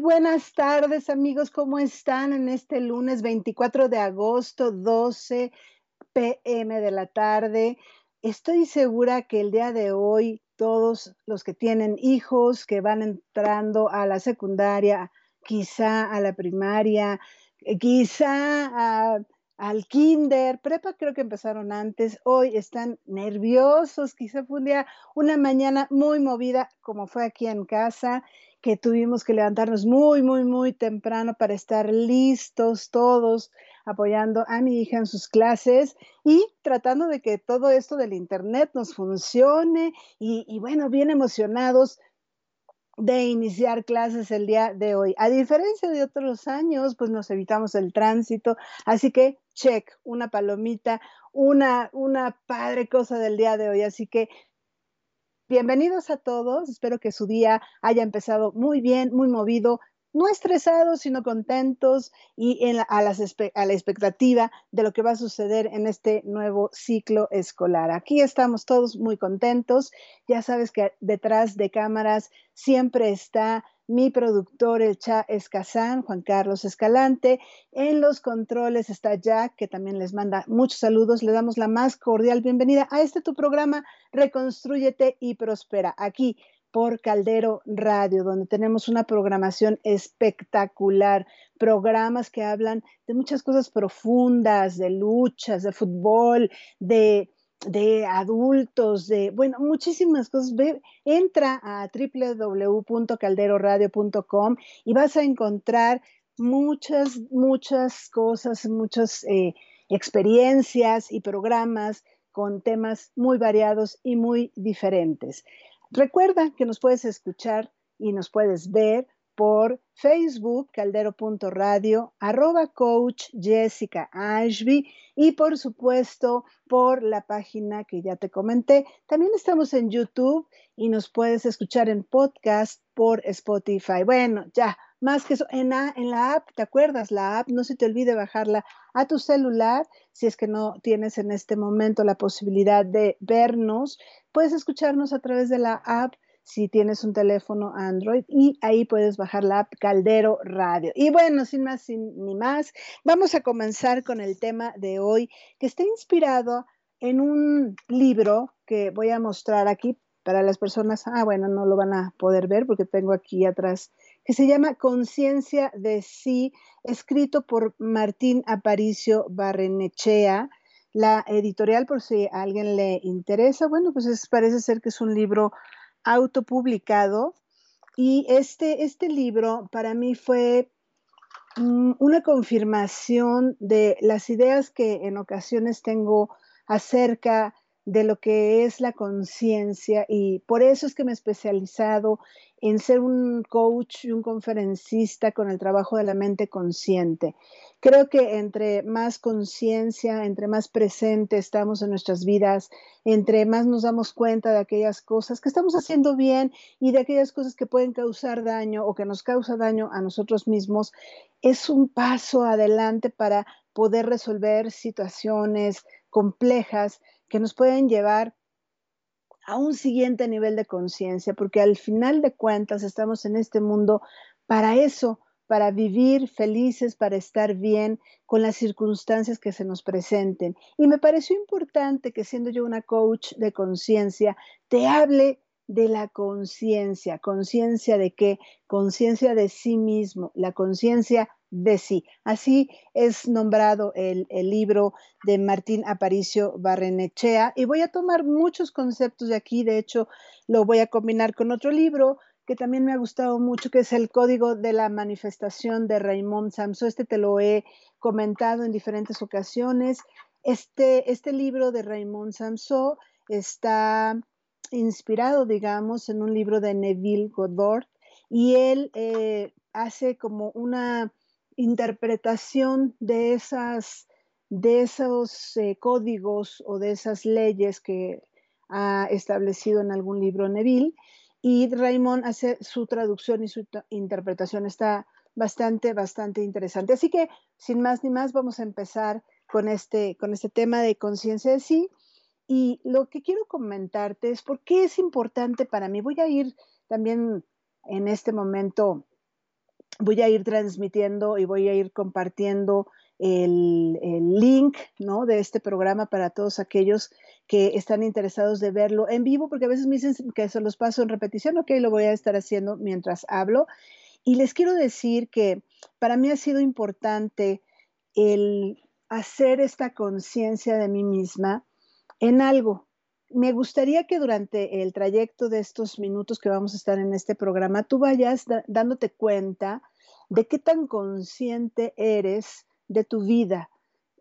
Buenas tardes amigos, ¿cómo están en este lunes 24 de agosto, 12 pm de la tarde? Estoy segura que el día de hoy todos los que tienen hijos que van entrando a la secundaria, quizá a la primaria, eh, quizá al kinder, prepa creo que empezaron antes, hoy están nerviosos, quizá fue un día, una mañana muy movida como fue aquí en casa, que tuvimos que levantarnos muy, muy, muy temprano para estar listos todos apoyando a mi hija en sus clases y tratando de que todo esto del Internet nos funcione y, bueno, bien emocionados de iniciar clases el día de hoy. A diferencia de otros años, pues nos evitamos el tránsito, así que check, una palomita, una, una padre cosa del día de hoy. Así que bienvenidos a todos, espero que su día haya empezado muy bien, muy movido, no estresados, sino contentos y en a, la expectativa de lo que va a suceder en este nuevo ciclo escolar. Aquí estamos todos muy contentos. Ya sabes que detrás de cámaras siempre está mi productor, el Cha Escazán, Juan Carlos Escalante. En los controles está Jack, que también les manda muchos saludos. Le damos la más cordial bienvenida a este tu programa, Reconstrúyete y Prospera. Aquí por Caldero Radio, donde tenemos una programación espectacular, programas que hablan de muchas cosas profundas, de luchas, de fútbol, de, de adultos, de, bueno, muchísimas cosas. Ve, entra a www.calderoradio.com y vas a encontrar muchas, muchas cosas, muchas eh, experiencias y programas con temas muy variados y muy diferentes. Recuerda que nos puedes escuchar y nos puedes ver por Facebook, caldero.radio, arroba coach Jessica Ashby y por supuesto por la página que ya te comenté. También estamos en YouTube y nos puedes escuchar en podcast por Spotify. Bueno, ya, más que eso, en la, app, ¿te acuerdas? La app, no se te olvide bajarla a tu celular si es que no tienes en este momento la posibilidad de vernos. Puedes escucharnos a través de la app si tienes un teléfono Android y ahí puedes bajar la app Caldero Radio. Y bueno, sin más ni más, vamos a comenzar con el tema de hoy que está inspirado en un libro que voy a mostrar aquí para las personas, ah, bueno, no lo van a poder ver porque tengo aquí atrás, que se llama Conciencia de sí, escrito por Martín Aparicio Barrenechea. La editorial, por si a alguien le interesa, bueno, pues parece ser que es un libro autopublicado y este, este libro para mí fue mm, una confirmación de las ideas que en ocasiones tengo acerca de lo que es la conciencia y por eso es que me he especializado en ser un coach y un conferencista con el trabajo de la mente consciente. Creo que entre más conciencia, entre más presente estamos en nuestras vidas, entre más nos damos cuenta de aquellas cosas que estamos haciendo bien y de aquellas cosas que pueden causar daño o que nos causa daño a nosotros mismos, es un paso adelante para poder resolver situaciones complejas que nos pueden llevar a un siguiente nivel de conciencia, porque al final de cuentas estamos en este mundo para eso, para vivir felices, para estar bien con las circunstancias que se nos presenten. Y me pareció importante que siendo yo una coach de conciencia, te hable de la conciencia. ¿Conciencia de qué? Conciencia de sí mismo, la conciencia de sí. Así es nombrado el, el, libro de Martín Aparicio Barrenechea y voy a tomar muchos conceptos de aquí, de hecho lo voy a combinar con otro libro que también me ha gustado mucho, que es el Código de la Manifestación de Raymond Samso. Este te lo he comentado en diferentes ocasiones. Este, este libro de Raymond Samso está inspirado, digamos, en un libro de Neville Goddard y él eh, hace como una interpretación de esas de esos eh, códigos o de esas leyes que ha establecido en algún libro Neville. Y Raymond hace su traducción y su interpretación. Está bastante bastante interesante. Así que sin más ni más vamos a empezar con este con este tema de conciencia de sí. Y lo que quiero comentarte es por qué es importante para mí. Voy a ir también en este momento voy a ir transmitiendo y voy a ir compartiendo el, link ¿no? de este programa para todos aquellos que están interesados de verlo en vivo, porque a veces me dicen que se los paso en repetición, ok, lo voy a estar haciendo mientras hablo. Y les quiero decir que para mí ha sido importante el hacer esta conciencia de mí misma en algo. Me gustaría que durante el trayecto de estos minutos que vamos a estar en este programa, tú vayas dándote cuenta de qué tan consciente eres de tu vida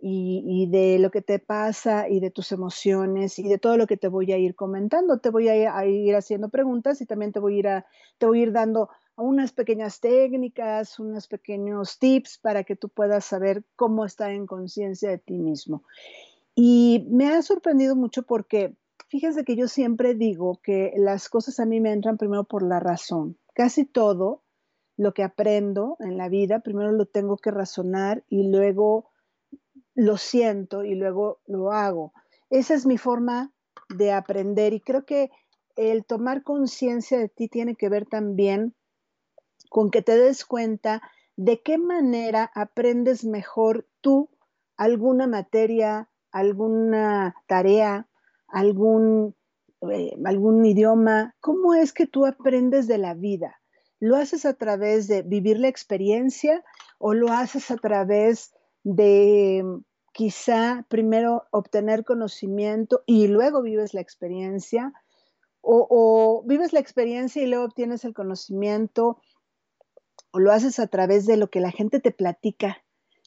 y, de lo que te pasa y de tus emociones y de todo lo que te voy a ir comentando. Te voy a, ir haciendo preguntas y también te voy a ir, te voy a ir dando unas pequeñas técnicas, unos pequeños tips para que tú puedas saber cómo estar en conciencia de ti mismo. Y me ha sorprendido mucho porque fíjense que yo siempre digo que las cosas a mí me entran primero por la razón. Casi todo lo que aprendo en la vida, primero lo tengo que razonar y luego lo siento y luego lo hago. Esa es mi forma de aprender y creo que el tomar conciencia de ti tiene que ver también con que te des cuenta de qué manera aprendes mejor tú alguna materia, alguna tarea, algún, eh, algún idioma, cómo es que tú aprendes de la vida. ¿Lo haces a través de vivir la experiencia o lo haces a través de quizá primero obtener conocimiento y luego vives la experiencia? O, vives la experiencia y luego obtienes el conocimiento o lo haces a través de lo que la gente te platica,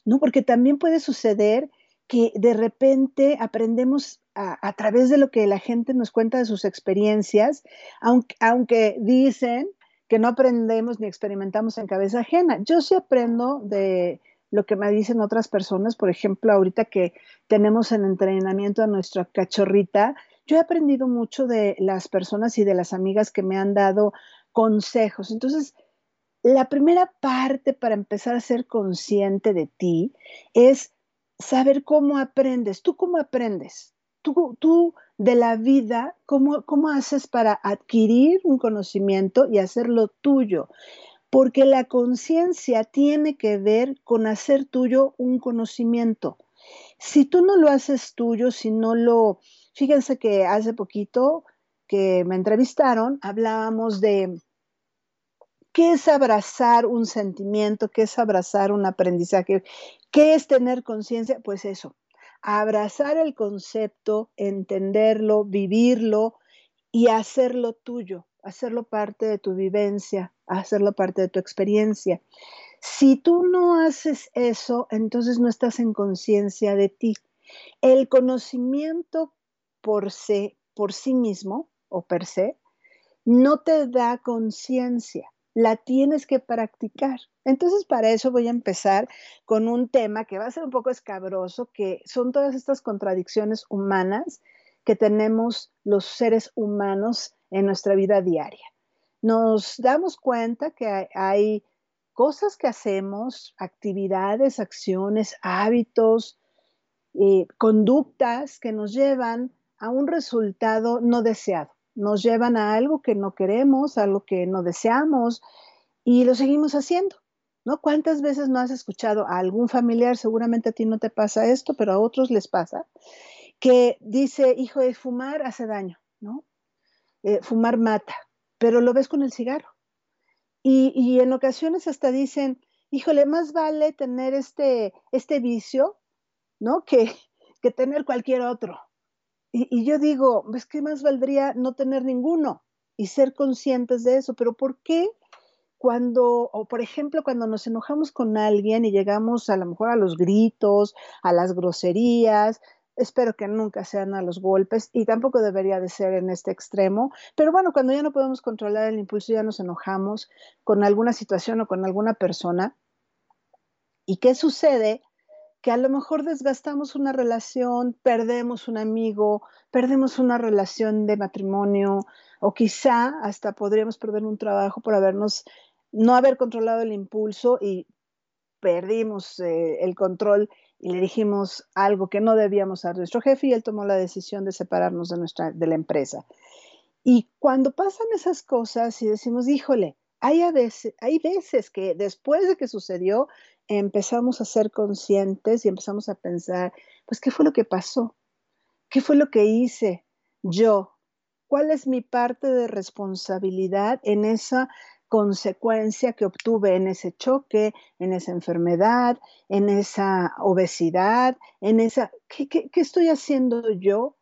¿no? Porque también puede suceder que de repente aprendemos a, través de lo que la gente nos cuenta de sus experiencias, aunque, aunque dicen que no aprendemos ni experimentamos en cabeza ajena. Yo sí aprendo de lo que me dicen otras personas, por ejemplo, ahorita que tenemos en entrenamiento a nuestra cachorrita, yo he aprendido mucho de las personas y de las amigas que me han dado consejos. Entonces, la primera parte para empezar a ser consciente de ti es saber cómo aprendes. ¿Tú cómo aprendes? Tú, tú de la vida, ¿cómo, ¿cómo haces para adquirir un conocimiento y hacerlo tuyo? Porque la conciencia tiene que ver con hacer tuyo un conocimiento. Si tú no lo haces tuyo, si no lo... Fíjense que hace poquito que me entrevistaron, hablábamos de qué es abrazar un sentimiento, qué es abrazar un aprendizaje, qué es tener conciencia, pues eso, abrazar el concepto, entenderlo, vivirlo y hacerlo tuyo, hacerlo parte de tu vivencia, hacerlo parte de tu experiencia. Si tú no haces eso, entonces no estás en conciencia de ti. El conocimiento por, sí, por sí mismo o per se no te da conciencia la tienes que practicar. Entonces, para eso voy a empezar con un tema que va a ser un poco escabroso, que son todas estas contradicciones humanas que tenemos los seres humanos en nuestra vida diaria. Nos damos cuenta que hay cosas que hacemos, actividades, acciones, hábitos, eh, conductas que nos llevan a un resultado no deseado nos llevan a algo que no queremos, a algo que no deseamos y lo seguimos haciendo. ¿No? ¿Cuántas veces no has escuchado a algún familiar, seguramente a ti no te pasa esto, pero a otros les pasa, que dice, hijo, de fumar hace daño, ¿no? Eh, fumar mata, pero lo ves con el cigarro. Y, y, en ocasiones hasta dicen, híjole, más vale tener este, este vicio, ¿no? Que, que tener cualquier otro, y, yo digo, es que más valdría no tener ninguno y ser conscientes de eso, pero ¿por qué cuando, o por ejemplo, cuando nos enojamos con alguien y llegamos a lo mejor a los gritos, a las groserías, espero que nunca sean a los golpes y tampoco debería de ser en este extremo, pero bueno, cuando ya no podemos controlar el impulso, ya nos enojamos con alguna situación o con alguna persona. ¿Y qué sucede? Que a lo mejor desgastamos una relación, perdemos un amigo, perdemos una relación de matrimonio o quizá hasta podríamos perder un trabajo por habernos, no haber controlado el impulso y perdimos eh, el control y le dijimos algo que no debíamos a nuestro jefe y él tomó la decisión de separarnos de, nuestra, de la empresa. Y cuando pasan esas cosas y decimos, híjole, hay, veces, hay veces que después de que sucedió, empezamos a ser conscientes y empezamos a pensar, pues, ¿qué fue lo que pasó? ¿Qué fue lo que hice yo? ¿Cuál es mi parte de responsabilidad en esa consecuencia que obtuve en ese choque, en esa enfermedad, en esa obesidad, en esa... ¿Qué, qué estoy haciendo yo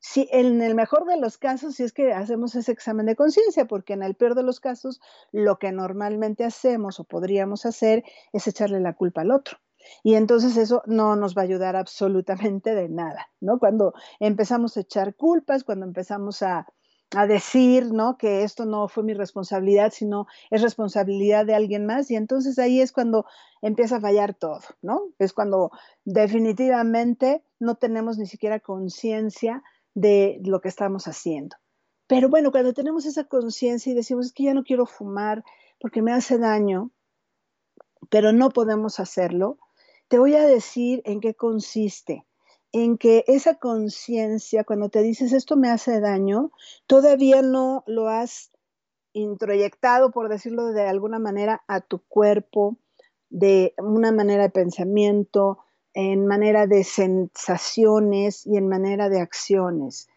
si en el mejor de los casos, si es que hacemos ese examen de conciencia, porque en el peor de los casos, lo que normalmente hacemos o podríamos hacer es echarle la culpa al otro. Y entonces eso no nos va a ayudar absolutamente de nada, ¿no? Cuando empezamos a echar culpas, cuando empezamos a, a decir, ¿no? Que esto no fue mi responsabilidad, sino es responsabilidad de alguien más. Y entonces ahí es cuando empieza a fallar todo, ¿no? Es cuando definitivamente no tenemos ni siquiera conciencia de lo que estamos haciendo. Pero bueno, cuando tenemos esa conciencia y decimos es que ya no quiero fumar porque me hace daño, pero no podemos hacerlo, te voy a decir en qué consiste. En que esa conciencia, cuando te dices esto me hace daño, todavía no lo has introyectado, por decirlo de alguna manera, a tu cuerpo, de una manera de pensamiento, en manera de sensaciones y en manera de acciones.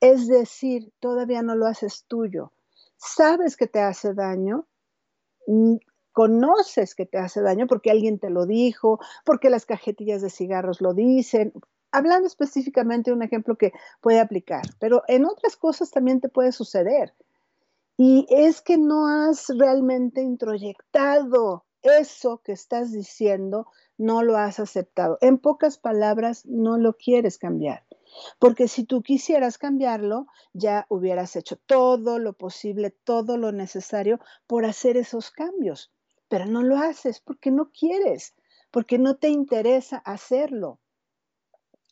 Es decir, todavía no lo haces tuyo. Sabes que te hace daño, mm, conoces que te hace daño porque alguien te lo dijo, porque las cajetillas de cigarros lo dicen. Hablando específicamente de un ejemplo que puede aplicar, pero en otras cosas también te puede suceder. Y es que no has realmente introyectado eso que estás diciendo no lo has aceptado. En pocas palabras, no lo quieres cambiar. Porque si tú quisieras cambiarlo, ya hubieras hecho todo lo posible, todo lo necesario por hacer esos cambios. Pero no lo haces porque no quieres, porque no te interesa hacerlo.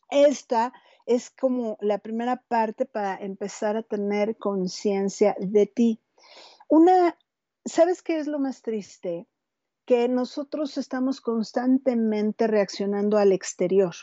Esta es como la primera parte para empezar a tener conciencia de ti. Una, ¿sabes qué es lo más triste? Que nosotros estamos constantemente reaccionando al exterior,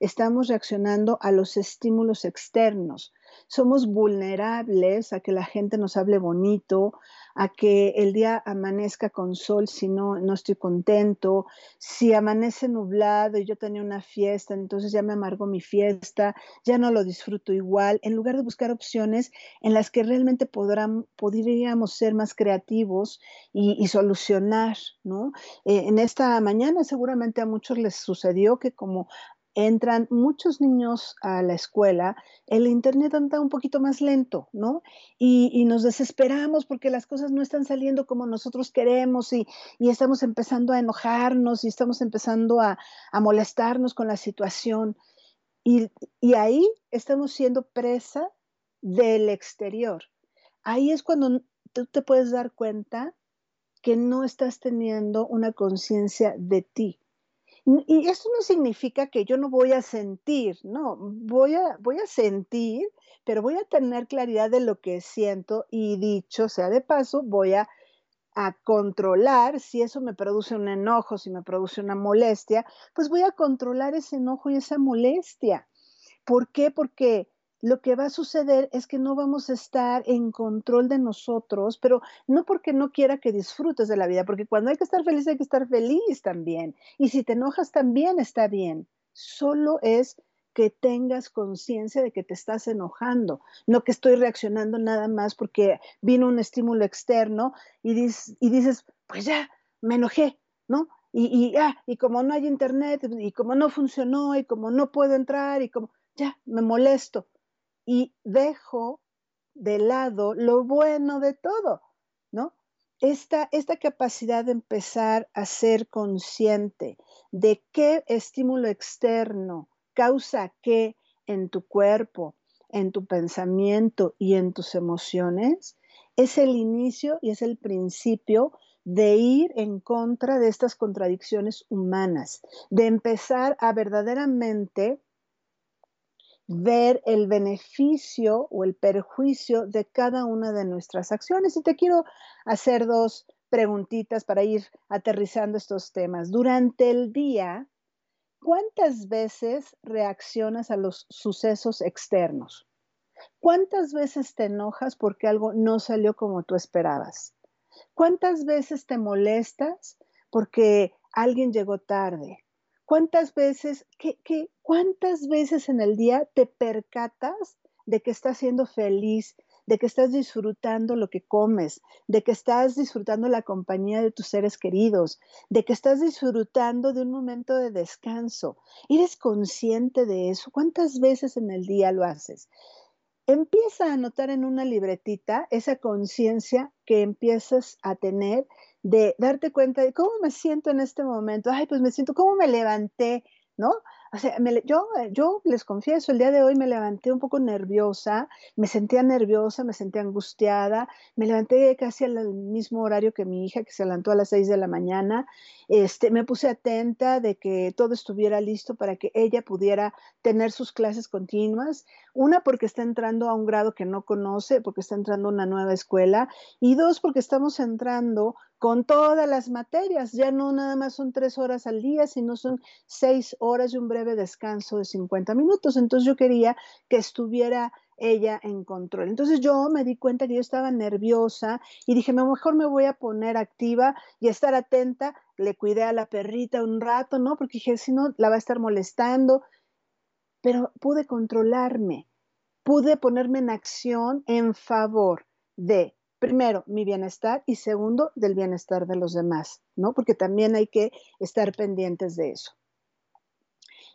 estamos reaccionando a los estímulos externos, somos vulnerables a que la gente nos hable bonito, a que el día amanezca con sol si no, no estoy contento, si amanece nublado y yo tenía una fiesta, entonces ya me amargo mi fiesta, ya no lo disfruto igual, en lugar de buscar opciones en las que realmente podrán, podríamos ser más creativos y, solucionar, ¿no? Eh, en esta mañana seguramente a muchos les sucedió que como entran muchos niños a la escuela, el Internet anda un poquito más lento, ¿no? Y, nos desesperamos porque las cosas no están saliendo como nosotros queremos y, estamos empezando a enojarnos y estamos empezando a, molestarnos con la situación. Y, ahí estamos siendo presa del exterior. Ahí es cuando tú te puedes dar cuenta que no estás teniendo una conciencia de ti y eso no significa que yo no voy a sentir, no, voy a, voy a sentir, pero voy a tener claridad de lo que siento y dicho sea de paso, voy a, a controlar si eso me produce un enojo, si me produce una molestia, pues voy a controlar ese enojo y esa molestia. ¿Por qué? Porque lo que va a suceder es que no vamos a estar en control de nosotros, pero no porque no quiera que disfrutes de la vida, porque cuando hay que estar feliz hay que estar feliz también. Y si te enojas también está bien. Solo es que tengas conciencia de que te estás enojando, no que estoy reaccionando nada más porque vino un estímulo externo y, dices, pues ya, me enojé, ¿no? Y, y, ah, y como no hay internet, y como no funcionó, y como no puedo entrar, y como, ya, me molesto y dejo de lado lo bueno de todo, ¿no? Esta, esta capacidad de empezar a ser consciente de qué estímulo externo causa qué en tu cuerpo, en tu pensamiento y en tus emociones, es el inicio y es el principio de ir en contra de estas contradicciones humanas, de empezar a verdaderamente ver el beneficio o el perjuicio de cada una de nuestras acciones. Y te quiero hacer dos preguntitas para ir aterrizando estos temas. Durante el día, ¿cuántas veces reaccionas a los sucesos externos? ¿Cuántas veces te enojas porque algo no salió como tú esperabas? ¿Cuántas veces te molestas porque alguien llegó tarde? ¿Cuántas veces, qué, cuántas veces en el día te percatas de que estás siendo feliz, de que estás disfrutando lo que comes, de que estás disfrutando la compañía de tus seres queridos, de que estás disfrutando de un momento de descanso. ¿Eres consciente de eso? ¿Cuántas veces en el día lo haces? Empieza a anotar en una libretita esa conciencia que empiezas a tener de darte cuenta de cómo me siento en este momento. Ay, pues me siento, cómo me levanté, ¿no? O sea, yo, eh, yo les confieso, el día de hoy me levanté un poco nerviosa, me sentía nerviosa, me sentía angustiada, me levanté casi al mismo horario que mi hija, que se levantó a las 6 de la mañana, este, me puse atenta de que todo estuviera listo para que ella pudiera tener sus clases continuas, una porque está entrando a un grado que no conoce, porque está entrando a una nueva escuela, y dos porque estamos entrando con todas las materias. Ya no nada más son tres horas al día, sino son seis horas y un breve descanso de 50 minutos. Entonces yo quería que estuviera ella en control. Entonces yo me di cuenta que yo estaba nerviosa y dije, mejor me voy a poner activa y estar atenta. Le cuidé a la perrita un rato, ¿no? Porque dije, si no, la va a estar molestando. Pero pude controlarme, pude ponerme en acción en favor de primero, mi bienestar y segundo, del bienestar de los demás, ¿no? Porque también hay que estar pendientes de eso.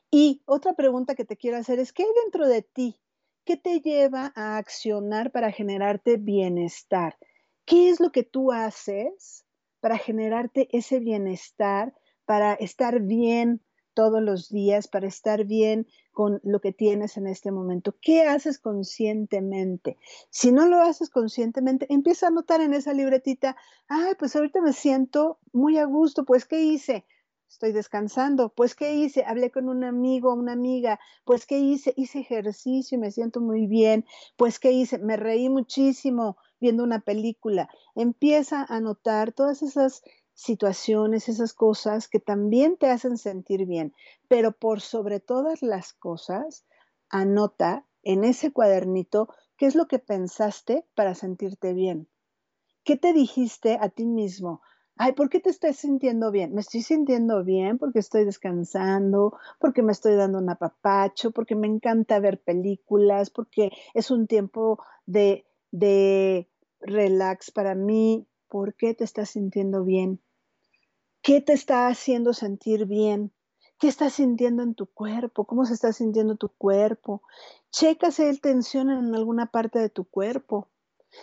Y otra pregunta que te quiero hacer es, ¿qué hay dentro de ti? ¿Qué te lleva a accionar para generarte bienestar? ¿Qué es lo que tú haces para generarte ese bienestar, para estar bien todos los días, para estar bien con lo que tienes en este momento. ¿Qué haces conscientemente? Si no lo haces conscientemente, empieza a notar en esa libretita, ay, pues ahorita me siento muy a gusto, pues ¿qué hice? Estoy descansando, pues ¿qué hice? Hablé con un amigo, una amiga, pues ¿qué hice? Hice ejercicio y me siento muy bien, pues ¿qué hice? Me reí muchísimo viendo una película. Empieza a notar todas esas situaciones, esas cosas que también te hacen sentir bien, pero por sobre todas las cosas, anota en ese cuadernito qué es lo que pensaste para sentirte bien. ¿Qué te dijiste a ti mismo? Ay, ¿por qué te estás sintiendo bien? Me estoy sintiendo bien porque estoy descansando, porque me estoy dando un apapacho, porque me encanta ver películas, porque es un tiempo de, de relax para mí. ¿Por qué te estás sintiendo bien? ¿Qué te está haciendo sentir bien? ¿Qué estás sintiendo en tu cuerpo? ¿Cómo se está sintiendo tu cuerpo? Checa si hay tensión en alguna parte de tu cuerpo.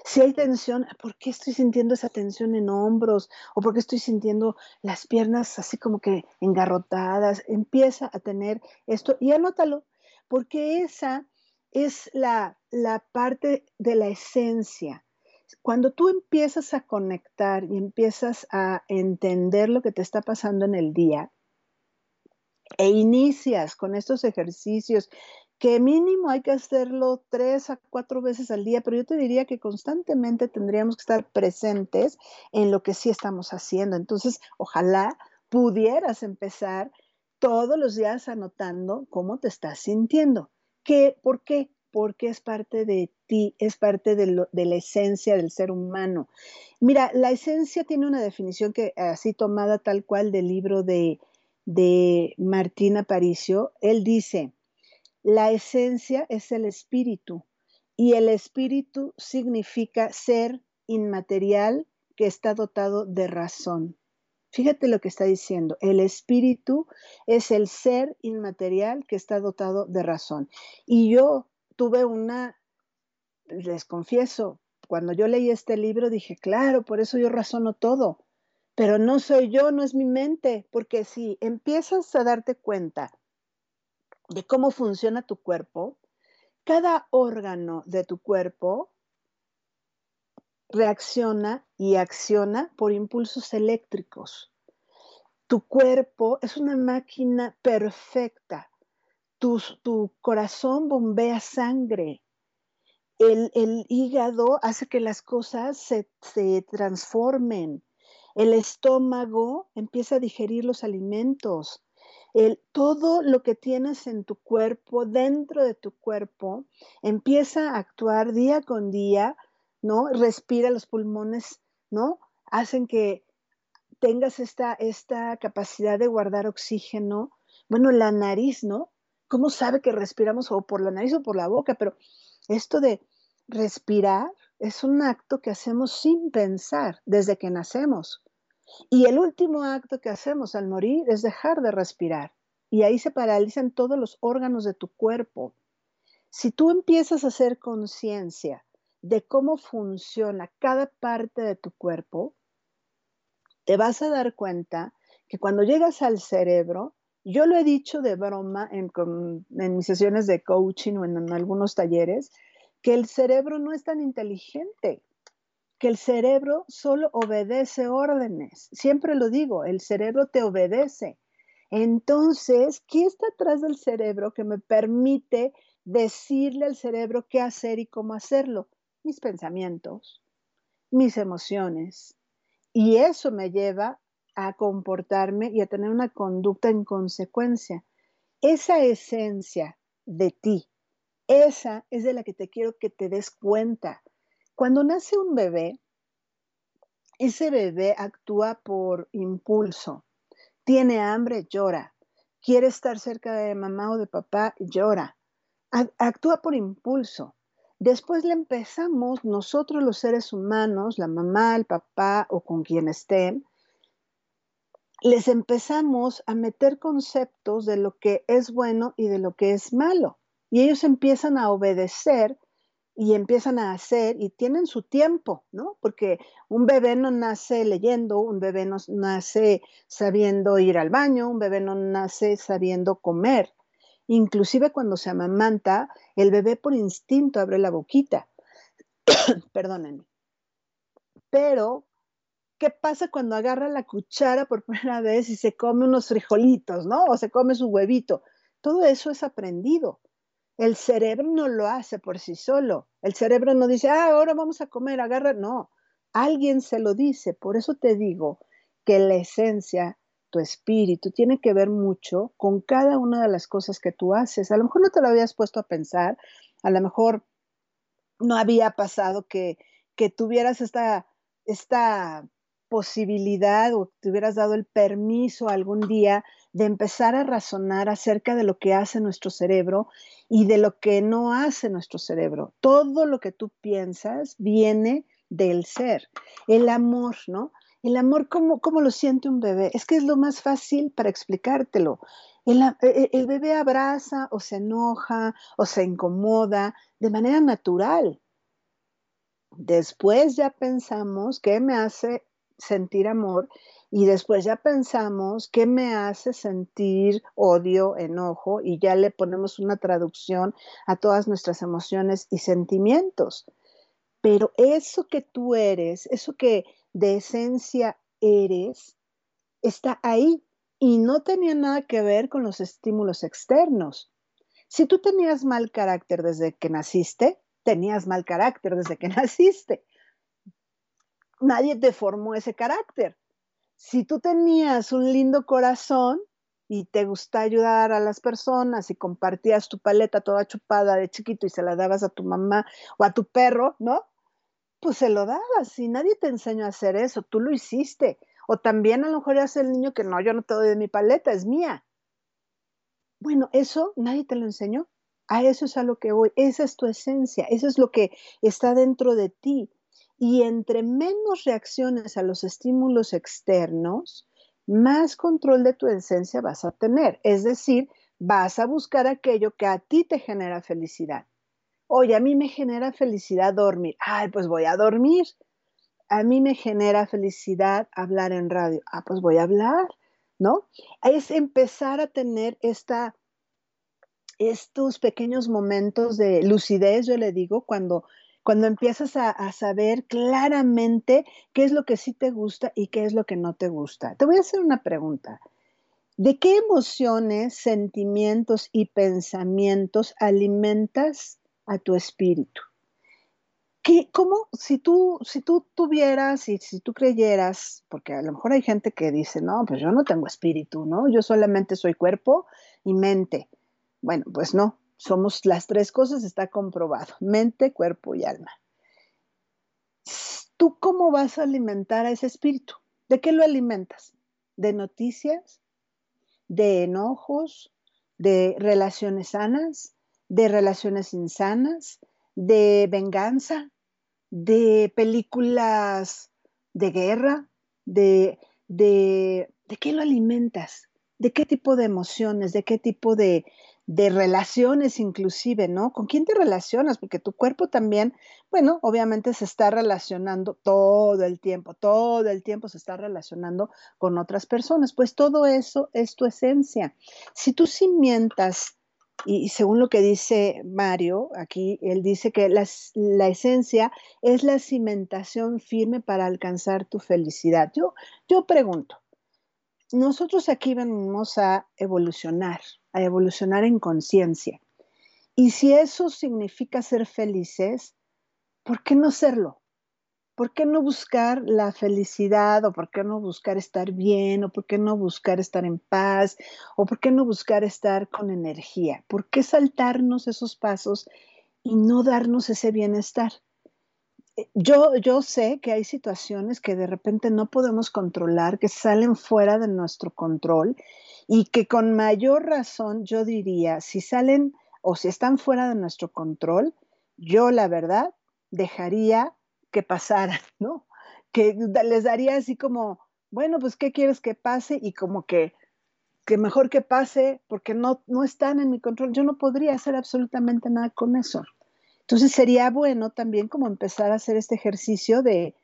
Si hay tensión, ¿por qué estoy sintiendo esa tensión en hombros? ¿O por qué estoy sintiendo las piernas así como que engarrotadas? Empieza a tener esto y anótalo, porque esa es la, la parte de la esencia cuando tú empiezas a conectar y empiezas a entender lo que te está pasando en el día e inicias con estos ejercicios, que mínimo hay que hacerlo tres a cuatro veces al día, pero yo te diría que constantemente tendríamos que estar presentes en lo que sí estamos haciendo. Entonces, ojalá pudieras empezar todos los días anotando cómo te estás sintiendo. ¿Qué, ¿Por qué? Porque es parte de ti, es parte de, la esencia del ser humano. Mira, la esencia tiene una definición que así tomada tal cual del libro de, de Martín Aparicio, él dice, la esencia es el espíritu y el espíritu significa ser inmaterial que está dotado de razón. Fíjate lo que está diciendo. El espíritu es el ser inmaterial que está dotado de razón. Y yo tuve una, les confieso, cuando yo leí este libro dije, claro, por eso yo razono todo, pero no soy yo, no es mi mente, porque si empiezas a darte cuenta de cómo funciona tu cuerpo, cada órgano de tu cuerpo reacciona y acciona por impulsos eléctricos. Tu cuerpo es una máquina perfecta tu, corazón bombea sangre. El, hígado hace que las cosas se, transformen. El estómago empieza a digerir los alimentos. El, todo lo que tienes en tu cuerpo, dentro de tu cuerpo, empieza a actuar día con día, ¿no? Respira los pulmones, ¿no? hacen que tengas esta, esta capacidad de guardar oxígeno. Bueno, la nariz, ¿no? ¿Cómo sabe que respiramos o por la nariz o por la boca? Pero esto de respirar es un acto que hacemos sin pensar desde que nacemos. Y el último acto que hacemos al morir es dejar de respirar. Y ahí se paralizan todos los órganos de tu cuerpo. Si tú empiezas a hacer conciencia de cómo funciona cada parte de tu cuerpo, te vas a dar cuenta que cuando llegas al cerebro, yo lo he dicho de broma en, mis sesiones de coaching o en, algunos talleres, que el cerebro no es tan inteligente, que el cerebro solo obedece órdenes. Siempre lo digo, el cerebro te obedece. Entonces, ¿qué está atrás del cerebro que me permite decirle al cerebro qué hacer y cómo hacerlo? Mis pensamientos, mis emociones, y eso me lleva a comportarme y a tener una conducta en consecuencia. Esa esencia de ti, esa es de la que te quiero que te des cuenta. Cuando nace un bebé, ese bebé actúa por impulso. Tiene hambre, llora. Quiere estar cerca de mamá o de papá, llora. Actúa por impulso. Después le empezamos nosotros los seres humanos, la mamá, el papá o con quien estén, les empezamos a meter conceptos de lo que es bueno y de lo que es malo. Y ellos empiezan a obedecer y empiezan a hacer y tienen su tiempo, ¿no? Porque un bebé no nace leyendo, un bebé no nace sabiendo ir al baño, un bebé no nace sabiendo comer. Inclusive cuando se amamanta, el bebé por instinto abre la boquita. Perdónenme. Pero, ¿qué pasa cuando agarra la cuchara por primera vez y se come unos frijolitos, ¿no? O se come su huevito. Todo eso es aprendido. El cerebro no lo hace por sí solo. El cerebro no dice, ah, ahora vamos a comer, agarra. No, alguien se lo dice. Por eso te digo que la esencia tu espíritu, tiene que ver mucho con cada una de las cosas que tú haces. A lo mejor no te lo habías puesto a pensar, a lo mejor no había pasado que, que tuvieras esta, esta posibilidad o te hubieras dado el permiso algún día de empezar a razonar acerca de lo que hace nuestro cerebro y de lo que no hace nuestro cerebro. Todo lo que tú piensas viene del ser. El amor, ¿no? El amor, ¿cómo, ¿cómo, lo siente un bebé? Es que es lo más fácil para explicártelo. El, e, el, bebé abraza o se enoja o se incomoda de manera natural. Después ya pensamos qué me hace sentir amor y después ya pensamos qué me hace sentir odio, enojo y ya le ponemos una traducción a todas nuestras emociones y sentimientos. Pero eso que tú eres, eso que de esencia eres, está ahí y no tenía nada que ver con los estímulos externos. Si tú tenías mal carácter desde que naciste, tenías mal carácter desde que naciste. Nadie te formó ese carácter. Si tú tenías un lindo corazón y te gusta ayudar a las personas y compartías tu paleta toda chupada de chiquito y se la dabas a tu mamá o a tu perro, ¿no? pues se lo dabas y nadie te enseñó a hacer eso, tú lo hiciste. O también a lo mejor eres el niño que no, yo no te doy de mi paleta, es mía. Bueno, eso nadie te lo enseñó. A eso es a lo que voy. Esa es tu esencia, eso es lo que está dentro de ti. Y entre menos reacciones a los estímulos externos, más control de tu esencia vas a tener. Es decir, vas a buscar aquello que a ti te genera felicidad. Oye, a mí me genera felicidad dormir. Ay, pues voy a dormir. A mí me genera felicidad hablar en radio. Ah, pues voy a hablar, ¿no? Es empezar a tener esta, estos pequeños momentos de lucidez, yo le digo, cuando, cuando empiezas a, saber claramente qué es lo que sí te gusta y qué es lo que no te gusta. Te voy a hacer una pregunta. ¿De qué emociones, sentimientos y pensamientos alimentas a tu espíritu. ¿Qué, ¿Cómo, si tú, si tú tuvieras y si tú creyeras, porque a lo mejor hay gente que dice, no, pues yo no tengo espíritu, ¿no? Yo solamente soy cuerpo y mente. Bueno, pues no, somos las tres cosas, está comprobado, mente, cuerpo y alma. ¿tú cómo vas a alimentar a ese espíritu? ¿De qué lo alimentas? ¿De noticias? ¿De enojos? ¿De relaciones sanas? ¿De relaciones insanas? ¿De venganza? ¿De películas de guerra? ¿De, de, de qué lo alimentas? ¿De qué tipo de emociones? ¿De qué tipo de, de relaciones inclusive, ¿no? ¿Con quién te relacionas? Porque tu cuerpo también, bueno, obviamente se está relacionando todo el tiempo, todo el tiempo se está relacionando con otras personas. Pues todo eso es tu esencia. Si tú cimientas, y según lo que dice Mario, aquí él dice que la esencia es la cimentación firme para alcanzar tu felicidad. Yo, yo pregunto, nosotros aquí venimos a evolucionar, a evolucionar en conciencia. Y si eso significa ser felices, ¿por qué no serlo? ¿Por qué no buscar la felicidad o por qué no buscar estar bien o por qué no buscar estar en paz o por qué no buscar estar con energía? ¿Por qué saltarnos esos pasos y no darnos ese bienestar? Eh, yo, yo sé que hay situaciones que de repente no podemos controlar, que salen fuera de nuestro control y que con mayor razón yo diría, si salen o si están fuera de nuestro control, yo la verdad dejaría que pasaran, ¿no? Que les daría así como, bueno, pues, ¿qué quieres que pase? Y como que, que mejor que pase porque no, no están en mi control. Yo no podría hacer absolutamente nada con eso. Entonces sería bueno también como empezar a hacer este ejercicio de,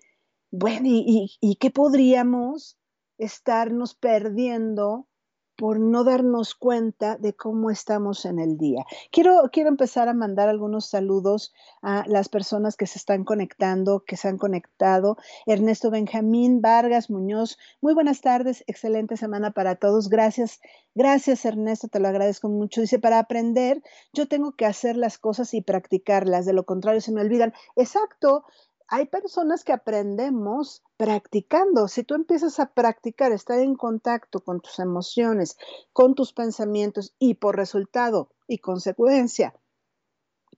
bueno, ¿y, y qué podríamos estarnos perdiendo por no darnos cuenta de cómo estamos en el día. Quiero, quiero empezar a mandar algunos saludos a las personas que se están conectando, que se han conectado. Ernesto Benjamín Vargas Muñoz, muy buenas tardes, excelente semana para todos. Gracias, gracias Ernesto, te lo agradezco mucho. Dice, para aprender, yo tengo que hacer las cosas y practicarlas, de lo contrario se me olvidan. Exacto, hay personas que aprendemos practicando. Si tú empiezas a practicar, estar en contacto con tus emociones, con tus pensamientos y por resultado y consecuencia,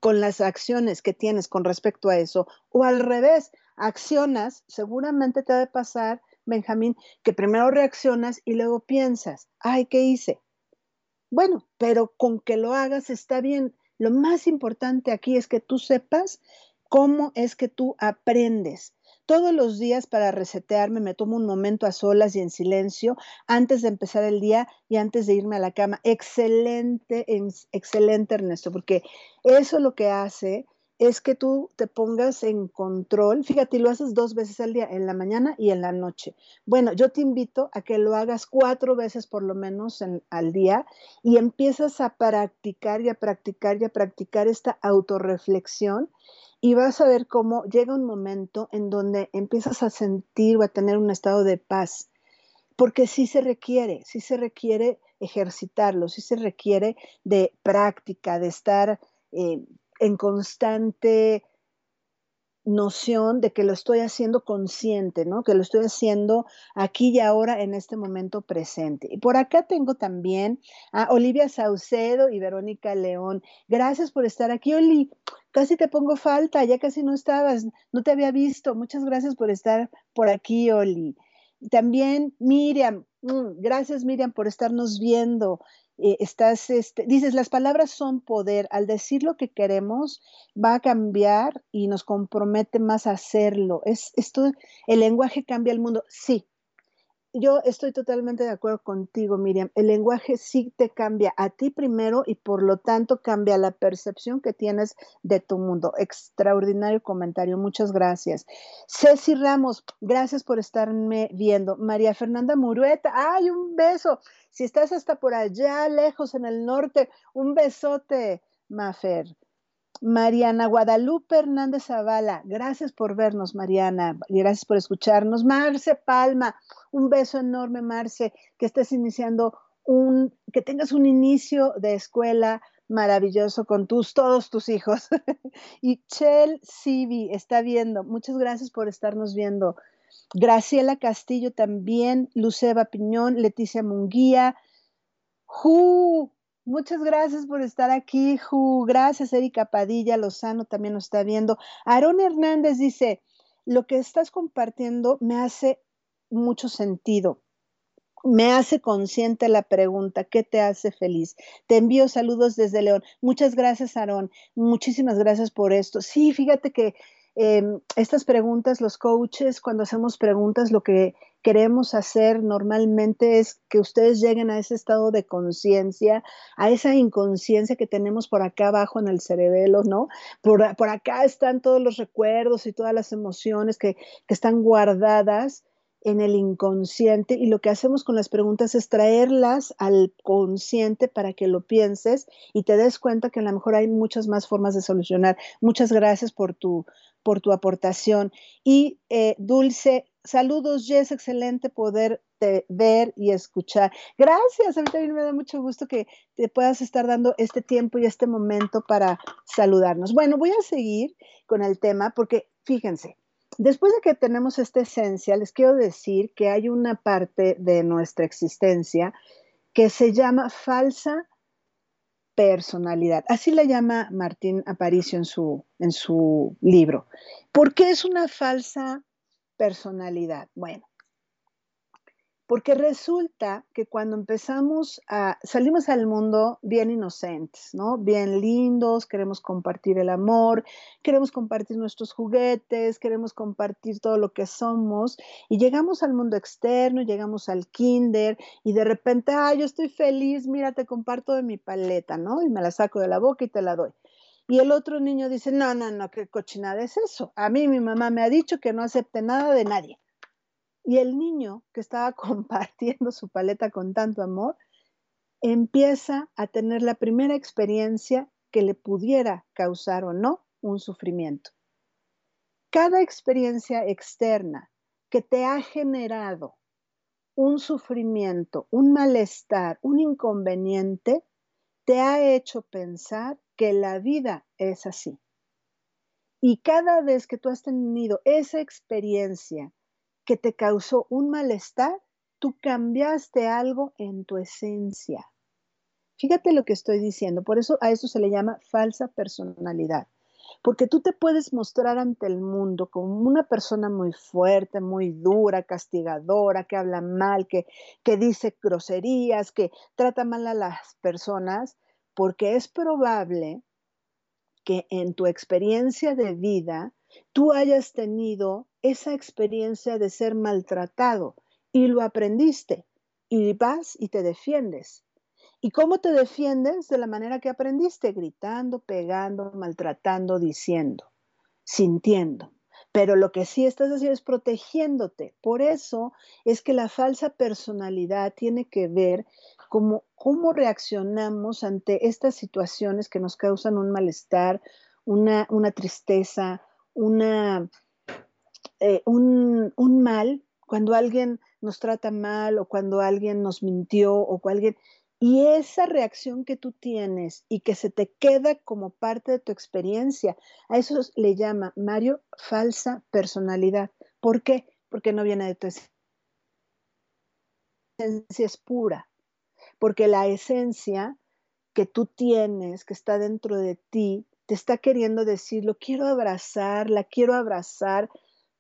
con las acciones que tienes con respecto a eso, o al revés, accionas, seguramente te ha de pasar, Benjamín, que primero reaccionas y luego piensas, ay, ¿qué hice? Bueno, pero con que lo hagas está bien. Lo más importante aquí es que tú sepas cómo es que tú aprendes. Todos los días para resetearme me tomo un momento a solas y en silencio antes de empezar el día y antes de irme a la cama. Excelente, excelente Ernesto, porque eso lo que hace es que tú te pongas en control. Fíjate, lo haces dos veces al día, en la mañana y en la noche. Bueno, yo te invito a que lo hagas cuatro veces por lo menos al día y empiezas a practicar y a practicar y a practicar esta autorreflexión y vas a ver cómo llega un momento en donde empiezas a sentir o a tener un estado de paz, porque sí se requiere, sí se requiere ejercitarlo, sí se requiere de práctica, de estar eh, en constante noción de que lo estoy haciendo consciente, ¿no? Que lo estoy haciendo aquí y ahora en este momento presente. Y por acá tengo también a Olivia Saucedo y Verónica León. Gracias por estar aquí, Oli. Casi te pongo falta, ya casi no estabas, no te había visto. Muchas gracias por estar por aquí, Oli. También Miriam, mm, gracias Miriam por estarnos viendo. Eh, estás, este, dices, las palabras son poder. Al decir lo que queremos, va a cambiar y nos compromete más a hacerlo. Es, esto, el lenguaje cambia el mundo. Sí, yo estoy totalmente de acuerdo contigo, Miriam. El lenguaje sí te cambia a ti primero y por lo tanto cambia la percepción que tienes de tu mundo. Extraordinario comentario, muchas gracias. Ceci Ramos, gracias por estarme viendo. María Fernanda Murueta, ay, un beso. Si estás hasta por allá, lejos en el norte, un besote, Mafer. Mariana Guadalupe Hernández Zavala, gracias por vernos, Mariana, y gracias por escucharnos. Marce Palma, un beso enorme, Marce, que estés iniciando un, que tengas un inicio de escuela maravilloso con tus, todos tus hijos. y Chel Sibi está viendo, muchas gracias por estarnos viendo. Graciela Castillo también, Luceba Piñón, Leticia Munguía, Ju, Muchas gracias por estar aquí, Ju. Gracias, Erika Padilla Lozano también nos está viendo. Aarón Hernández dice, lo que estás compartiendo me hace mucho sentido. Me hace consciente la pregunta, ¿qué te hace feliz? Te envío saludos desde León. Muchas gracias, Aarón. Muchísimas gracias por esto. Sí, fíjate que em, estas preguntas, los coaches, cuando hacemos preguntas, lo que queremos hacer normalmente es que ustedes lleguen a ese estado de conciencia, a esa inconsciencia que tenemos por acá abajo en el cerebelo, ¿no? Por, por acá están todos los recuerdos y todas las emociones que, que están guardadas en el inconsciente y lo que hacemos con las preguntas es traerlas al consciente para que lo pienses y te des cuenta que a lo mejor hay muchas más formas de solucionar. Muchas gracias por tu, por tu aportación. Y eh, Dulce, saludos, Jess, excelente poder ver y escuchar. Gracias, a mí también me da mucho gusto que te puedas estar dando este tiempo y este momento para saludarnos. Bueno, voy a seguir con el tema porque fíjense, Después de que tenemos esta esencia, les quiero decir que hay una parte de nuestra existencia que se llama falsa personalidad. Así la llama Martín Aparicio en su, en su libro. ¿Por qué es una falsa personalidad? Bueno, porque resulta que cuando empezamos a, salimos al mundo bien inocentes, ¿no? Bien lindos, queremos compartir el amor, queremos compartir nuestros juguetes, queremos compartir todo lo que somos y llegamos al mundo externo, llegamos al kinder y de repente, ah, yo estoy feliz, mira, te comparto de mi paleta, ¿no? Y me la saco de la boca y te la doy. Y el otro niño dice, no, no, no, qué cochinada es eso. A mí mi mamá me ha dicho que no acepte nada de nadie. Y el niño que estaba compartiendo su paleta con tanto amor, empieza a tener la primera experiencia que le pudiera causar o no un sufrimiento. Cada experiencia externa que te ha generado un sufrimiento, un malestar, un inconveniente, te ha hecho pensar que la vida es así. Y cada vez que tú has tenido esa experiencia que te causó un malestar, tú cambiaste algo en tu esencia. Fíjate lo que estoy diciendo, por eso a eso se le llama falsa personalidad, porque tú te puedes mostrar ante el mundo como una persona muy fuerte, muy dura, castigadora, que habla mal, que, que dice groserías, que trata mal a las personas, porque es probable que en tu experiencia de vida tú hayas tenido esa experiencia de ser maltratado y lo aprendiste y vas y te defiendes. ¿Y cómo te defiendes? De la manera que aprendiste, gritando, pegando, maltratando, diciendo, sintiendo. Pero lo que sí estás haciendo es protegiéndote. Por eso es que la falsa personalidad tiene que ver como cómo reaccionamos ante estas situaciones que nos causan un malestar, una, una tristeza, una, eh, un, un, mal, cuando alguien nos trata mal o cuando alguien nos mintió o cuando alguien... Y esa reacción que tú tienes y que se te queda como parte de tu experiencia, a eso le llama Mario falsa personalidad. ¿Por qué? Porque no viene de tu esencia, es pura. Porque la esencia que tú tienes, que está dentro de ti, te está queriendo decir, lo quiero abrazar, la quiero abrazar,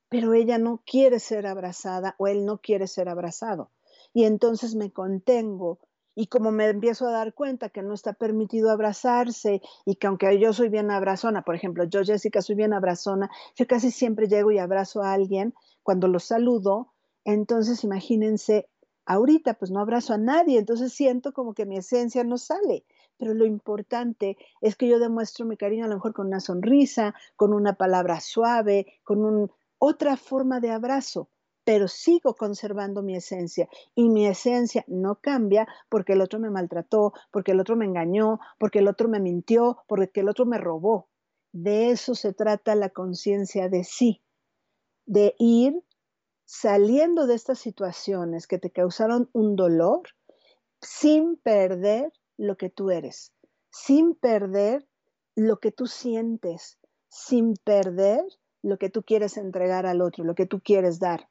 pero ella no quiere ser abrazada o él no quiere ser abrazado. Y entonces me contengo y como me empiezo a dar cuenta que no está permitido abrazarse y que aunque yo soy bien abrazona, por ejemplo, yo Jessica soy bien abrazona, yo casi siempre llego y abrazo a alguien cuando lo saludo, entonces imagínense, ahorita pues no abrazo a nadie, entonces siento como que mi esencia no sale pero lo importante es que yo demuestro mi cariño a lo mejor con una sonrisa, con una palabra suave, con un, otra forma de abrazo, pero sigo conservando mi esencia y mi esencia no cambia porque el otro me maltrató, porque el otro me engañó, porque el otro me mintió, porque el otro me robó. De eso se trata la conciencia de sí, de ir saliendo de estas situaciones que te causaron un dolor sin perder lo que tú eres, sin perder lo que tú sientes, sin perder lo que tú quieres entregar al otro, lo que tú quieres dar.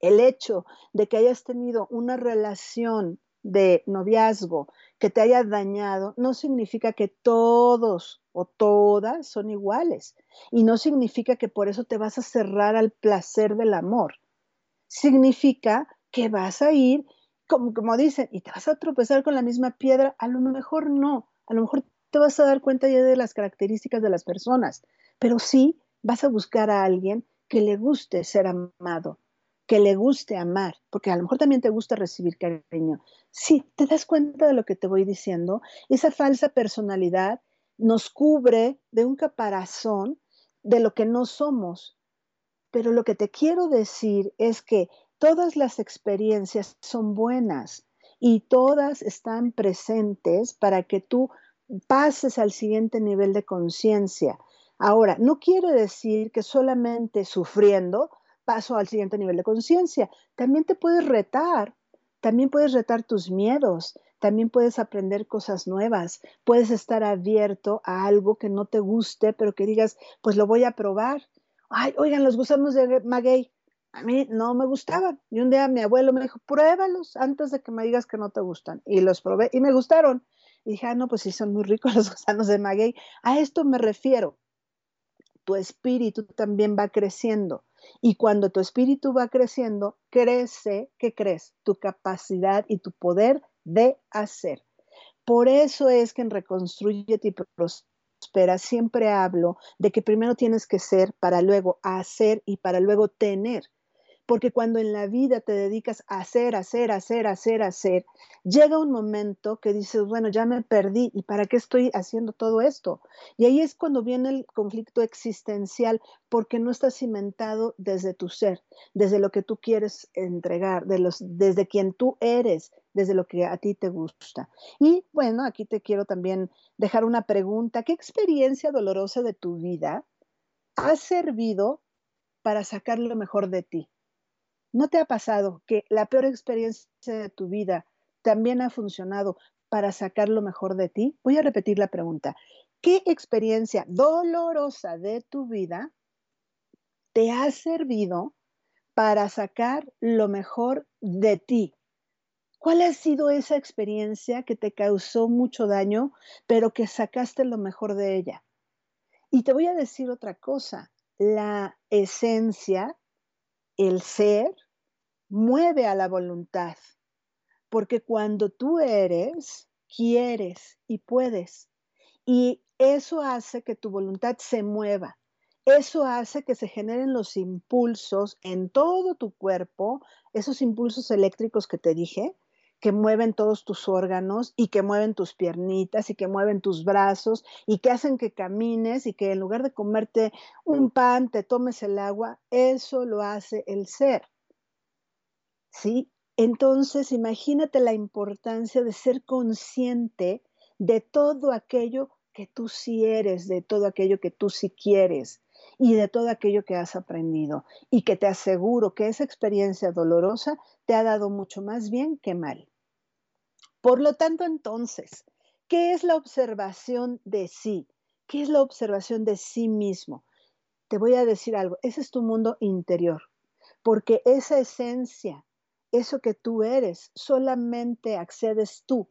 El hecho de que hayas tenido una relación de noviazgo que te haya dañado, no significa que todos o todas son iguales. Y no significa que por eso te vas a cerrar al placer del amor. Significa que vas a ir, como, dicen, y te vas a tropezar con la misma piedra. A lo mejor no, a lo mejor te vas a dar cuenta ya de las características de las personas, pero sí vas a buscar a alguien que le guste ser amado, que le guste amar, porque a lo mejor también te gusta recibir cariño. Sí, te das cuenta de lo que te voy diciendo. Esa falsa personalidad nos cubre de un caparazón de lo que no somos. Pero lo que te quiero decir es que todas las experiencias son buenas y todas están presentes para que tú pases al siguiente nivel de conciencia. Ahora, no quiere decir que solamente sufriendo paso al siguiente nivel de conciencia. También te puedes retar, también puedes retar tus miedos, también puedes aprender cosas nuevas, puedes estar abierto a algo que no te guste, pero que digas, pues lo voy a probar. Ay, oigan, los gusanos de maguey, a mí no me gustaban. Y un día mi abuelo me dijo, pruébalos antes de que me digas que no te gustan. Y los probé y me gustaron. Y dije, ah, no, pues sí, son muy ricos los gusanos de maguey. A esto me refiero. Tu espíritu también va creciendo. Y cuando tu espíritu va creciendo, crece, ¿qué crees? Tu capacidad y tu poder de hacer. Por eso es que en Reconstruye y Prospera siempre hablo de que primero tienes que ser para luego hacer y para luego tener. Porque cuando en la vida te dedicas a hacer, hacer, hacer, hacer, hacer, llega un momento que dices, bueno, ya me perdí y para qué estoy haciendo todo esto. Y ahí es cuando viene el conflicto existencial porque no estás cimentado desde tu ser, desde lo que tú quieres entregar, de los, desde quien tú eres, desde lo que a ti te gusta. Y bueno, aquí te quiero también dejar una pregunta. ¿Qué experiencia dolorosa de tu vida ha servido para sacar lo mejor de ti? ¿No te ha pasado que la peor experiencia de tu vida también ha funcionado para sacar lo mejor de ti? Voy a repetir la pregunta. ¿Qué experiencia dolorosa de tu vida te ha servido para sacar lo mejor de ti? ¿Cuál ha sido esa experiencia que te causó mucho daño, pero que sacaste lo mejor de ella? Y te voy a decir otra cosa, la esencia, el ser, mueve a la voluntad, porque cuando tú eres, quieres y puedes. Y eso hace que tu voluntad se mueva. Eso hace que se generen los impulsos en todo tu cuerpo, esos impulsos eléctricos que te dije, que mueven todos tus órganos y que mueven tus piernitas y que mueven tus brazos y que hacen que camines y que en lugar de comerte un pan te tomes el agua, eso lo hace el ser. ¿Sí? Entonces, imagínate la importancia de ser consciente de todo aquello que tú sí eres, de todo aquello que tú sí quieres y de todo aquello que has aprendido. Y que te aseguro que esa experiencia dolorosa te ha dado mucho más bien que mal. Por lo tanto, entonces, ¿qué es la observación de sí? ¿Qué es la observación de sí mismo? Te voy a decir algo, ese es tu mundo interior, porque esa esencia eso que tú eres, solamente accedes tú.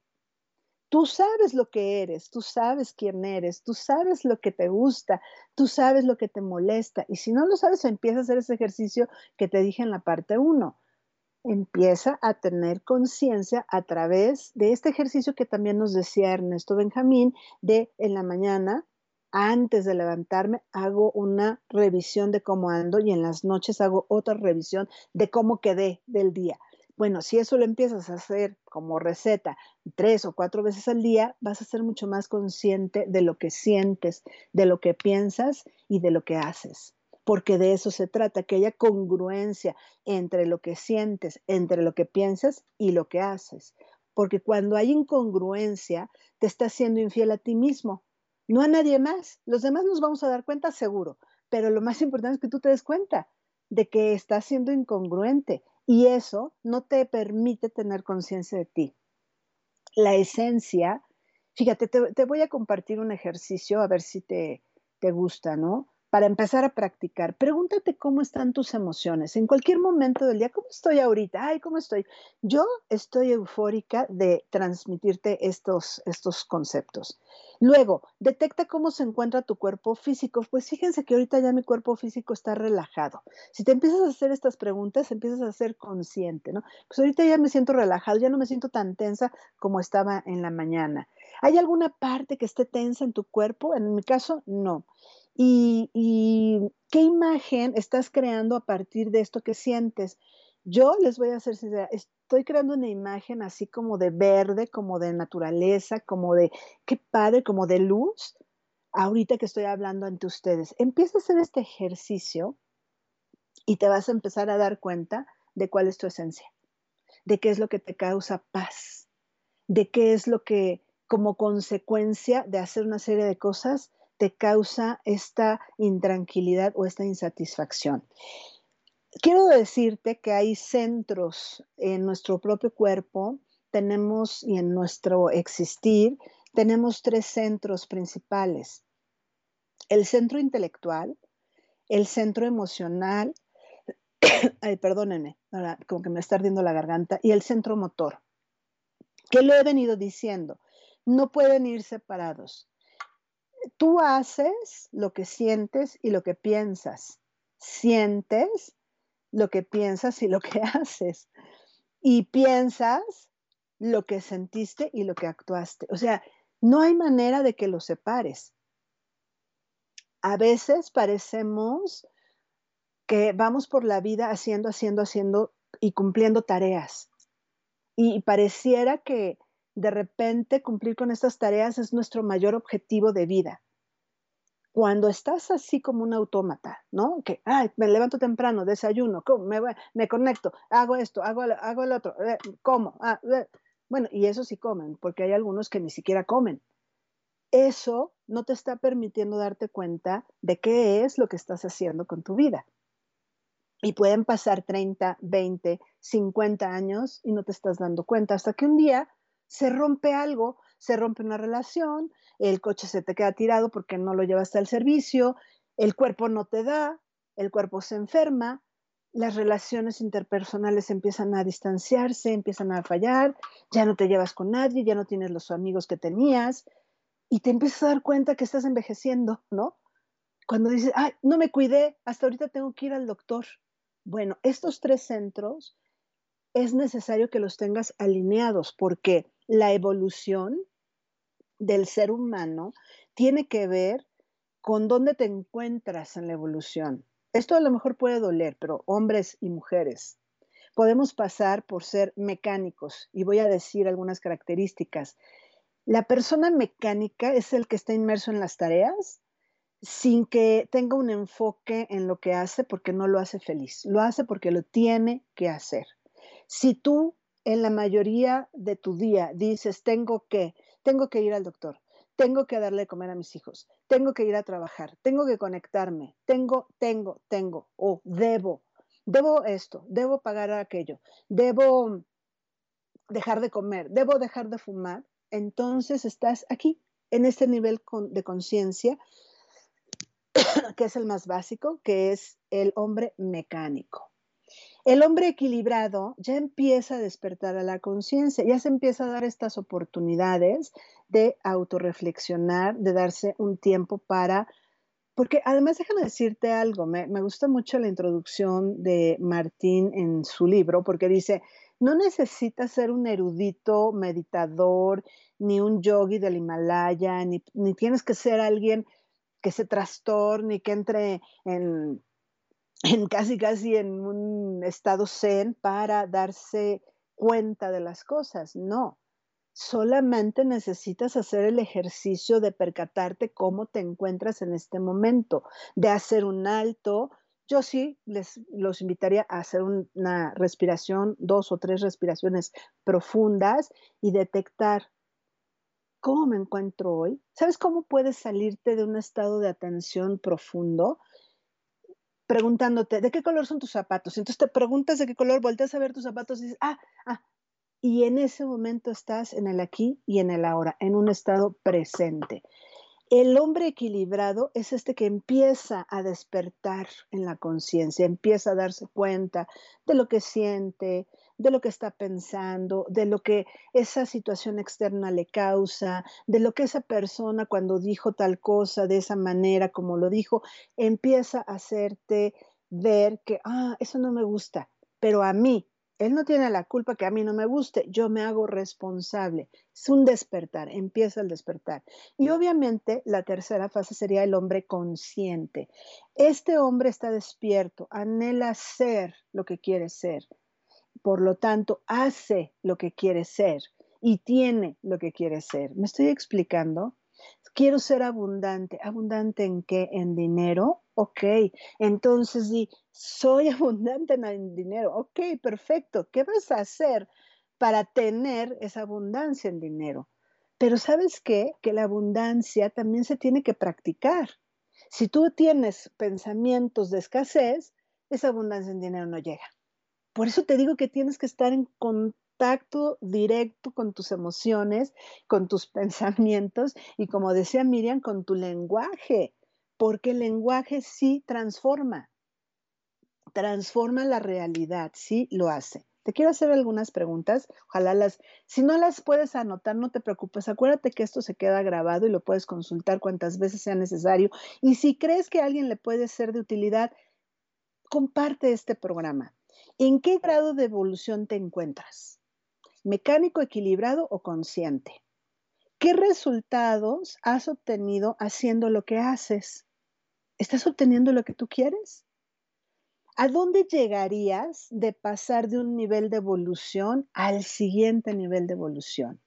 Tú sabes lo que eres, tú sabes quién eres, tú sabes lo que te gusta, tú sabes lo que te molesta. Y si no lo sabes, empieza a hacer ese ejercicio que te dije en la parte 1. Empieza a tener conciencia a través de este ejercicio que también nos decía Ernesto Benjamín, de en la mañana, antes de levantarme, hago una revisión de cómo ando y en las noches hago otra revisión de cómo quedé del día. Bueno, si eso lo empiezas a hacer como receta tres o cuatro veces al día, vas a ser mucho más consciente de lo que sientes, de lo que piensas y de lo que haces. Porque de eso se trata, que haya congruencia entre lo que sientes, entre lo que piensas y lo que haces. Porque cuando hay incongruencia, te estás siendo infiel a ti mismo, no a nadie más. Los demás nos vamos a dar cuenta seguro, pero lo más importante es que tú te des cuenta de que estás siendo incongruente y eso no te permite tener conciencia de ti. La esencia, fíjate, te, voy a compartir un ejercicio a ver si te, te gusta, ¿no? Para empezar a practicar, pregúntate cómo están tus emociones en cualquier momento del día. ¿Cómo estoy ahorita? Ay, ¿cómo estoy? Yo estoy eufórica de transmitirte estos, estos conceptos. Luego, detecta cómo se encuentra tu cuerpo físico. Pues fíjense que ahorita ya mi cuerpo físico está relajado. Si te empiezas a hacer estas preguntas, empiezas a ser consciente, ¿no? Pues ahorita ya me siento relajado, ya no me siento tan tensa como estaba en la mañana. ¿Hay alguna parte que esté tensa en tu cuerpo? En mi caso, no. ¿Y, qué imagen estás creando a partir de esto que sientes? Yo les voy a hacer sincera, estoy creando una imagen así como de verde, como de naturaleza, como de, qué padre, como de luz, ahorita que estoy hablando ante ustedes. Empieza a hacer este ejercicio y te vas a empezar a dar cuenta de cuál es tu esencia, de qué es lo que te causa paz, de qué es lo que como consecuencia de hacer una serie de cosas te causa esta intranquilidad o esta insatisfacción. Quiero decirte que hay centros en nuestro propio cuerpo, tenemos y en nuestro existir, tenemos tres centros principales. El centro intelectual, el centro emocional, ay, perdónenme, ahora como que me está ardiendo la garganta, y el centro motor. ¿Qué lo he venido diciendo? No pueden ir separados tú haces lo que sientes y lo que piensas. Sientes lo que piensas y lo que haces. Y piensas lo que sentiste y lo que actuaste. O sea, no hay manera de que lo separes. A veces parecemos que vamos por la vida haciendo, haciendo, haciendo y cumpliendo tareas. Y pareciera que de repente cumplir con estas tareas es nuestro mayor objetivo de vida. Cuando estás así como un autómata, ¿no? Que, ay, me levanto temprano, desayuno, Me, me conecto, hago esto, hago, el otro, eh, como. Ah, eh. Bueno, y eso sí comen, porque hay algunos que ni siquiera comen. Eso no te está permitiendo darte cuenta de qué es lo que estás haciendo con tu vida. Y pueden pasar 30, 20, 50 años y no te estás dando cuenta hasta que un día se rompe algo, se rompe una relación, el coche se te queda tirado porque no lo llevaste al servicio, el cuerpo no te da, el cuerpo se enferma, las relaciones interpersonales empiezan a distanciarse, empiezan a fallar, ya no te llevas con nadie, ya no tienes los amigos que tenías y te empiezas a dar cuenta que estás envejeciendo, ¿no? Cuando dices, ay, no me cuidé, hasta ahorita tengo que ir al doctor. Bueno, estos tres centros es necesario que los tengas alineados porque la evolución del ser humano tiene que ver con dónde te encuentras en la evolución. Esto a lo mejor puede doler, pero hombres y mujeres podemos pasar por ser mecánicos y voy a decir algunas características. La persona mecánica es el que está inmerso en las tareas sin que tenga un enfoque en lo que hace porque no lo hace feliz, lo hace porque lo tiene que hacer. Si tú en la mayoría de tu día dices, tengo que, tengo que ir al doctor, tengo que darle de comer a mis hijos, tengo que ir a trabajar, tengo que conectarme, tengo, tengo, tengo, o debo, debo esto, debo pagar aquello, debo dejar de comer, debo dejar de fumar, entonces estás aquí, en este nivel de conciencia, que es el más básico, que es el hombre mecánico. El hombre equilibrado ya empieza a despertar a la conciencia, ya se empieza a dar estas oportunidades de autorreflexionar, de darse un tiempo para, porque además déjame decirte algo, me, me gusta mucho la introducción de Martín en su libro, porque dice, no necesitas ser un erudito meditador, ni un yogi del Himalaya, ni, ni tienes que ser alguien que se trastorne, que entre en en casi casi en un estado zen para darse cuenta de las cosas. No, solamente necesitas hacer el ejercicio de percatarte cómo te encuentras en este momento, de hacer un alto. Yo sí les los invitaría a hacer una respiración, dos o tres respiraciones profundas y detectar cómo me encuentro hoy. ¿Sabes cómo puedes salirte de un estado de atención profundo? Preguntándote, ¿de qué color son tus zapatos? Entonces te preguntas de qué color, volteas a ver tus zapatos y dices, ah, ah, y en ese momento estás en el aquí y en el ahora, en un estado presente. El hombre equilibrado es este que empieza a despertar en la conciencia, empieza a darse cuenta de lo que siente, de lo que está pensando, de lo que esa situación externa le causa, de lo que esa persona cuando dijo tal cosa de esa manera como lo dijo, empieza a hacerte ver que, ah, eso no me gusta, pero a mí él no tiene la culpa que a mí no me guste, yo me hago responsable. Es un despertar, empieza el despertar. Y obviamente la tercera fase sería el hombre consciente. Este hombre está despierto, anhela ser lo que quiere ser. Por lo tanto, hace lo que quiere ser y tiene lo que quiere ser. ¿Me estoy explicando? Quiero ser abundante. ¿Abundante en qué? ¿En dinero? Ok, entonces di, soy abundante en dinero. Ok, perfecto. ¿Qué vas a hacer para tener esa abundancia en dinero? Pero sabes qué? Que la abundancia también se tiene que practicar. Si tú tienes pensamientos de escasez, esa abundancia en dinero no llega. Por eso te digo que tienes que estar en contacto directo con tus emociones, con tus pensamientos y como decía Miriam, con tu lenguaje porque el lenguaje sí transforma, transforma la realidad, sí lo hace. Te quiero hacer algunas preguntas, ojalá las, si no las puedes anotar, no te preocupes, acuérdate que esto se queda grabado y lo puedes consultar cuantas veces sea necesario. Y si crees que a alguien le puede ser de utilidad, comparte este programa. ¿En qué grado de evolución te encuentras? ¿Mecánico, equilibrado o consciente? ¿Qué resultados has obtenido haciendo lo que haces? ¿Estás obteniendo lo que tú quieres? ¿A dónde llegarías de pasar de un nivel de evolución al siguiente nivel de evolución?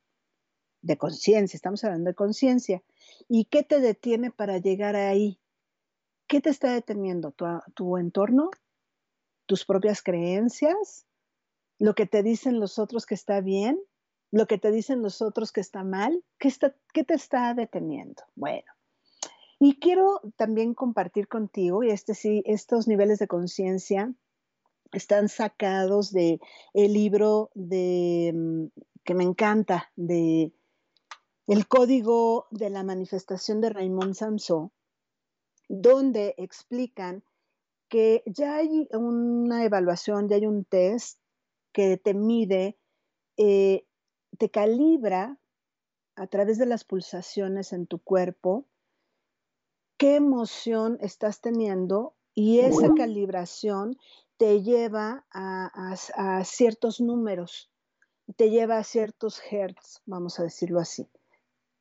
De conciencia, estamos hablando de conciencia. ¿Y qué te detiene para llegar ahí? ¿Qué te está deteniendo? ¿Tu, ¿Tu, entorno? ¿Tus propias creencias? ¿Lo que te dicen los otros que está bien? lo que te dicen los otros que está mal, ¿qué, está, qué te está deteniendo? Bueno, y quiero también compartir contigo, y este sí, estos niveles de conciencia están sacados de el libro de mm, que me encanta de el código de la manifestación de Raymond Samson, donde explican que ya hay una evaluación, ya hay un test que te mide eh, te calibra a través de las pulsaciones en tu cuerpo qué emoción estás teniendo y esa calibración te lleva a, ciertos números, te lleva a ciertos hertz, vamos a decirlo así.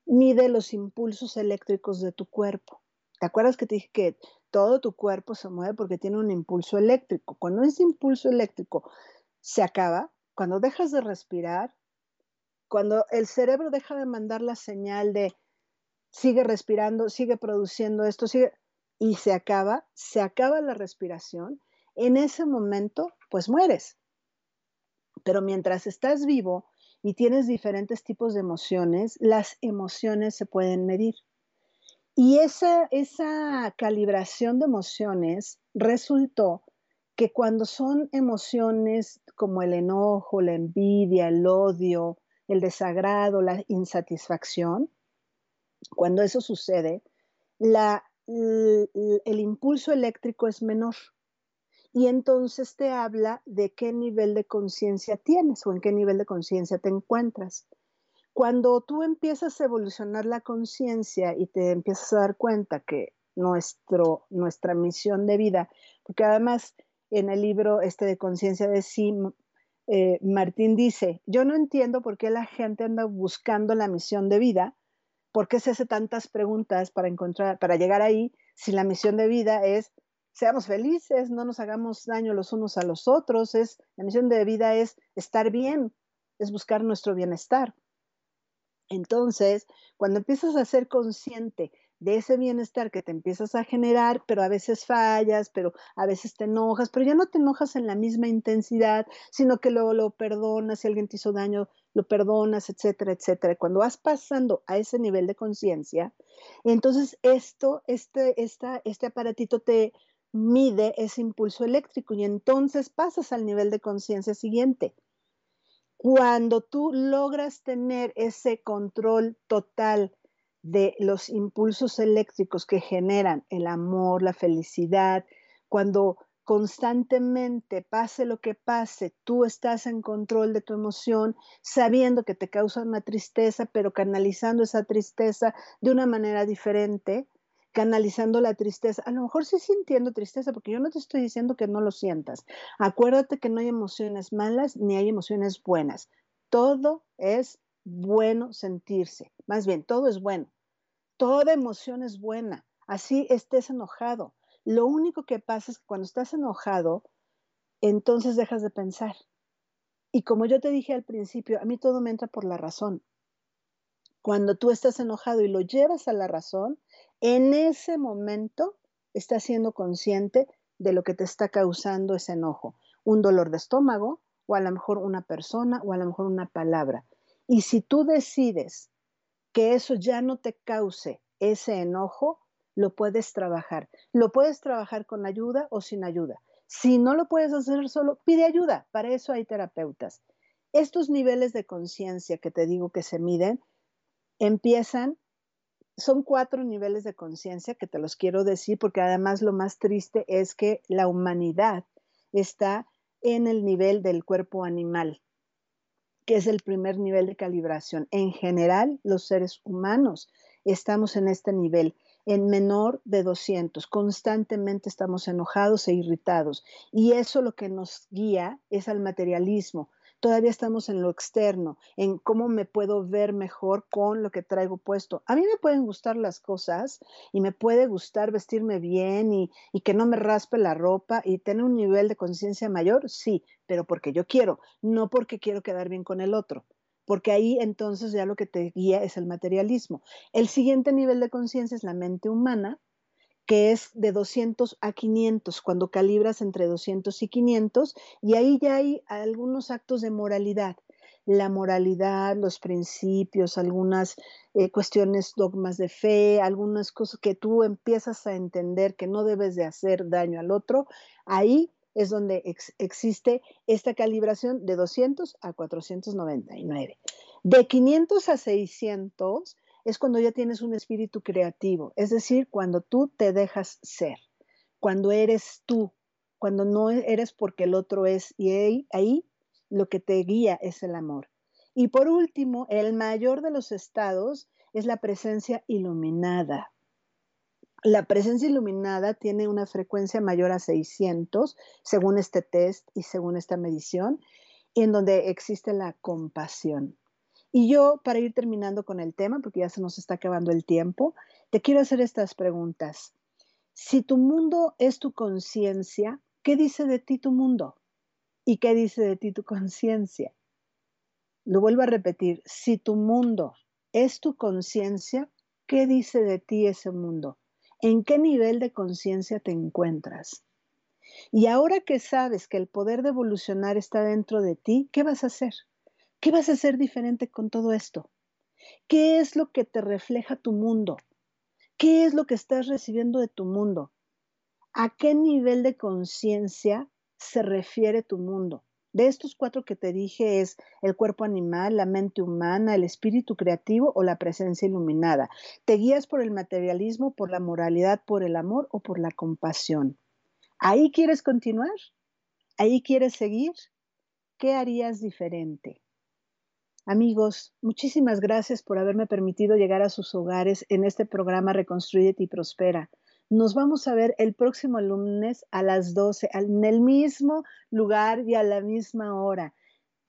Mide los impulsos eléctricos de tu cuerpo. ¿Te acuerdas que te dije que todo tu cuerpo se mueve porque tiene un impulso eléctrico? Cuando ese impulso eléctrico se acaba, cuando dejas de respirar, cuando el cerebro deja de mandar la señal de sigue respirando, sigue produciendo esto, sigue, y se acaba, se acaba la respiración, en ese momento, pues mueres. Pero mientras estás vivo y tienes diferentes tipos de emociones, las emociones se pueden medir. Y esa, esa calibración de emociones resultó que cuando son emociones como el enojo, la envidia, el odio, el desagrado, la insatisfacción, cuando eso sucede, el impulso eléctrico es menor. Y entonces te habla de qué nivel de conciencia tienes o en qué nivel de conciencia te encuentras. Cuando tú empiezas a evolucionar la conciencia y te empiezas a dar cuenta que nuestro, nuestra misión de vida, porque además en el libro este de conciencia de sí, eh, Martín dice, yo no entiendo por qué la gente anda buscando la misión de vida, por qué se hace tantas preguntas para encontrar, para llegar ahí, si la misión de vida es seamos felices, no nos hagamos daño los unos a los otros, es la misión de vida es estar bien, es buscar nuestro bienestar. Entonces, cuando empiezas a ser consciente de ese bienestar que te empiezas a generar, pero a veces fallas, pero a veces te enojas, pero ya no te enojas en la misma intensidad, sino que luego lo perdonas, si alguien te hizo daño, lo perdonas, etcétera, etcétera. Cuando vas pasando a ese nivel de conciencia, entonces esto, este, esta, este aparatito te mide ese impulso eléctrico y entonces pasas al nivel de conciencia siguiente. Cuando tú logras tener ese control total de los impulsos eléctricos que generan el amor, la felicidad, cuando constantemente, pase lo que pase, tú estás en control de tu emoción, sabiendo que te causa una tristeza, pero canalizando esa tristeza de una manera diferente, canalizando la tristeza. A lo mejor sí sintiendo tristeza, porque yo no te estoy diciendo que no lo sientas. Acuérdate que no hay emociones malas ni hay emociones buenas. Todo es bueno sentirse. Más bien, todo es bueno. Toda emoción es buena. Así estés enojado lo único que pasa es que cuando estás enojado, entonces dejas de pensar. Y como yo te dije al principio, a mí todo me entra por la razón. Cuando tú estás enojado y lo llevas a la razón, en ese momento estás siendo consciente de lo que te está causando ese enojo. Un dolor de estómago, o a lo mejor una persona, o a lo mejor una palabra. Y si tú decides que eso ya no te cause ese enojo, lo puedes trabajar. Lo puedes trabajar con ayuda o sin ayuda. Si no lo puedes hacer solo, pide ayuda. Para eso hay terapeutas. Estos niveles de conciencia que te digo que se miden empiezan, son cuatro niveles de conciencia que te los quiero decir porque además lo más triste es que la humanidad está en el nivel del cuerpo animal, que es el primer nivel de calibración. En general, los seres humanos estamos en este nivel en menor de 200. Constantemente estamos enojados e irritados. Y eso lo que nos guía es al materialismo. Todavía estamos en lo externo, en cómo me puedo ver mejor con lo que traigo puesto. A mí me pueden gustar las cosas y me puede gustar vestirme bien y, y que no me raspe la ropa y tener un nivel de conciencia mayor, sí, pero porque yo quiero, no porque quiero quedar bien con el otro porque ahí entonces ya lo que te guía es el materialismo. El siguiente nivel de conciencia es la mente humana, que es de 200 a 500, cuando calibras entre 200 y 500, y ahí ya hay algunos actos de moralidad. La moralidad, los principios, algunas eh, cuestiones, dogmas de fe, algunas cosas que tú empiezas a entender que no debes de hacer daño al otro, ahí es donde existe esta calibración de 200 a 499. De 500 a 600 es cuando ya tienes un espíritu creativo, es decir, cuando tú te dejas ser, cuando eres tú, cuando no eres porque el otro es, y ahí, ahí lo que te guía es el amor. Y por último, el mayor de los estados es la presencia iluminada, la presencia iluminada tiene una frecuencia mayor a 600, según este test y según esta medición, en donde existe la compasión. Y yo, para ir terminando con el tema, porque ya se nos está acabando el tiempo, te quiero hacer estas preguntas. Si tu mundo es tu conciencia, ¿qué dice de ti tu mundo? ¿Y qué dice de ti tu conciencia? Lo vuelvo a repetir, si tu mundo es tu conciencia, ¿qué dice de ti ese mundo? en qué nivel de conciencia te encuentras. Y ahora que sabes que el poder de evolucionar está dentro de ti, ¿qué vas a hacer? ¿Qué vas a hacer diferente con todo esto? ¿Qué es lo que te refleja tu mundo? ¿Qué es lo que estás recibiendo de tu mundo? ¿A qué nivel de conciencia se refiere tu mundo? De estos cuatro que te dije es el cuerpo animal, la mente humana, el espíritu creativo o la presencia iluminada. ¿Te guías por el materialismo, por la moralidad, por el amor o por la compasión? ¿Ahí quieres continuar? ¿Ahí quieres seguir? ¿Qué harías diferente? Amigos, muchísimas gracias por haberme permitido llegar a sus hogares en este programa Reconstruyete y Prospera. Nos vamos a ver el próximo lunes a las 12, en el mismo lugar y a la misma hora.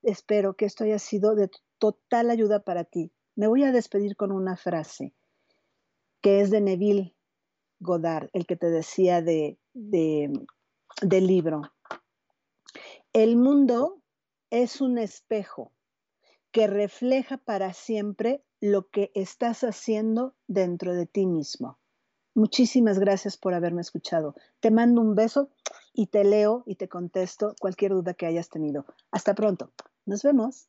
Espero que esto haya sido de total ayuda para ti. Me voy a despedir con una frase que es de Neville Goddard, el que te decía de, del libro. El mundo es un espejo que refleja para siempre lo que estás haciendo dentro de ti mismo. Muchísimas gracias por haberme escuchado. Te mando un beso y te leo y te contesto cualquier duda que hayas tenido. Hasta pronto. Nos vemos.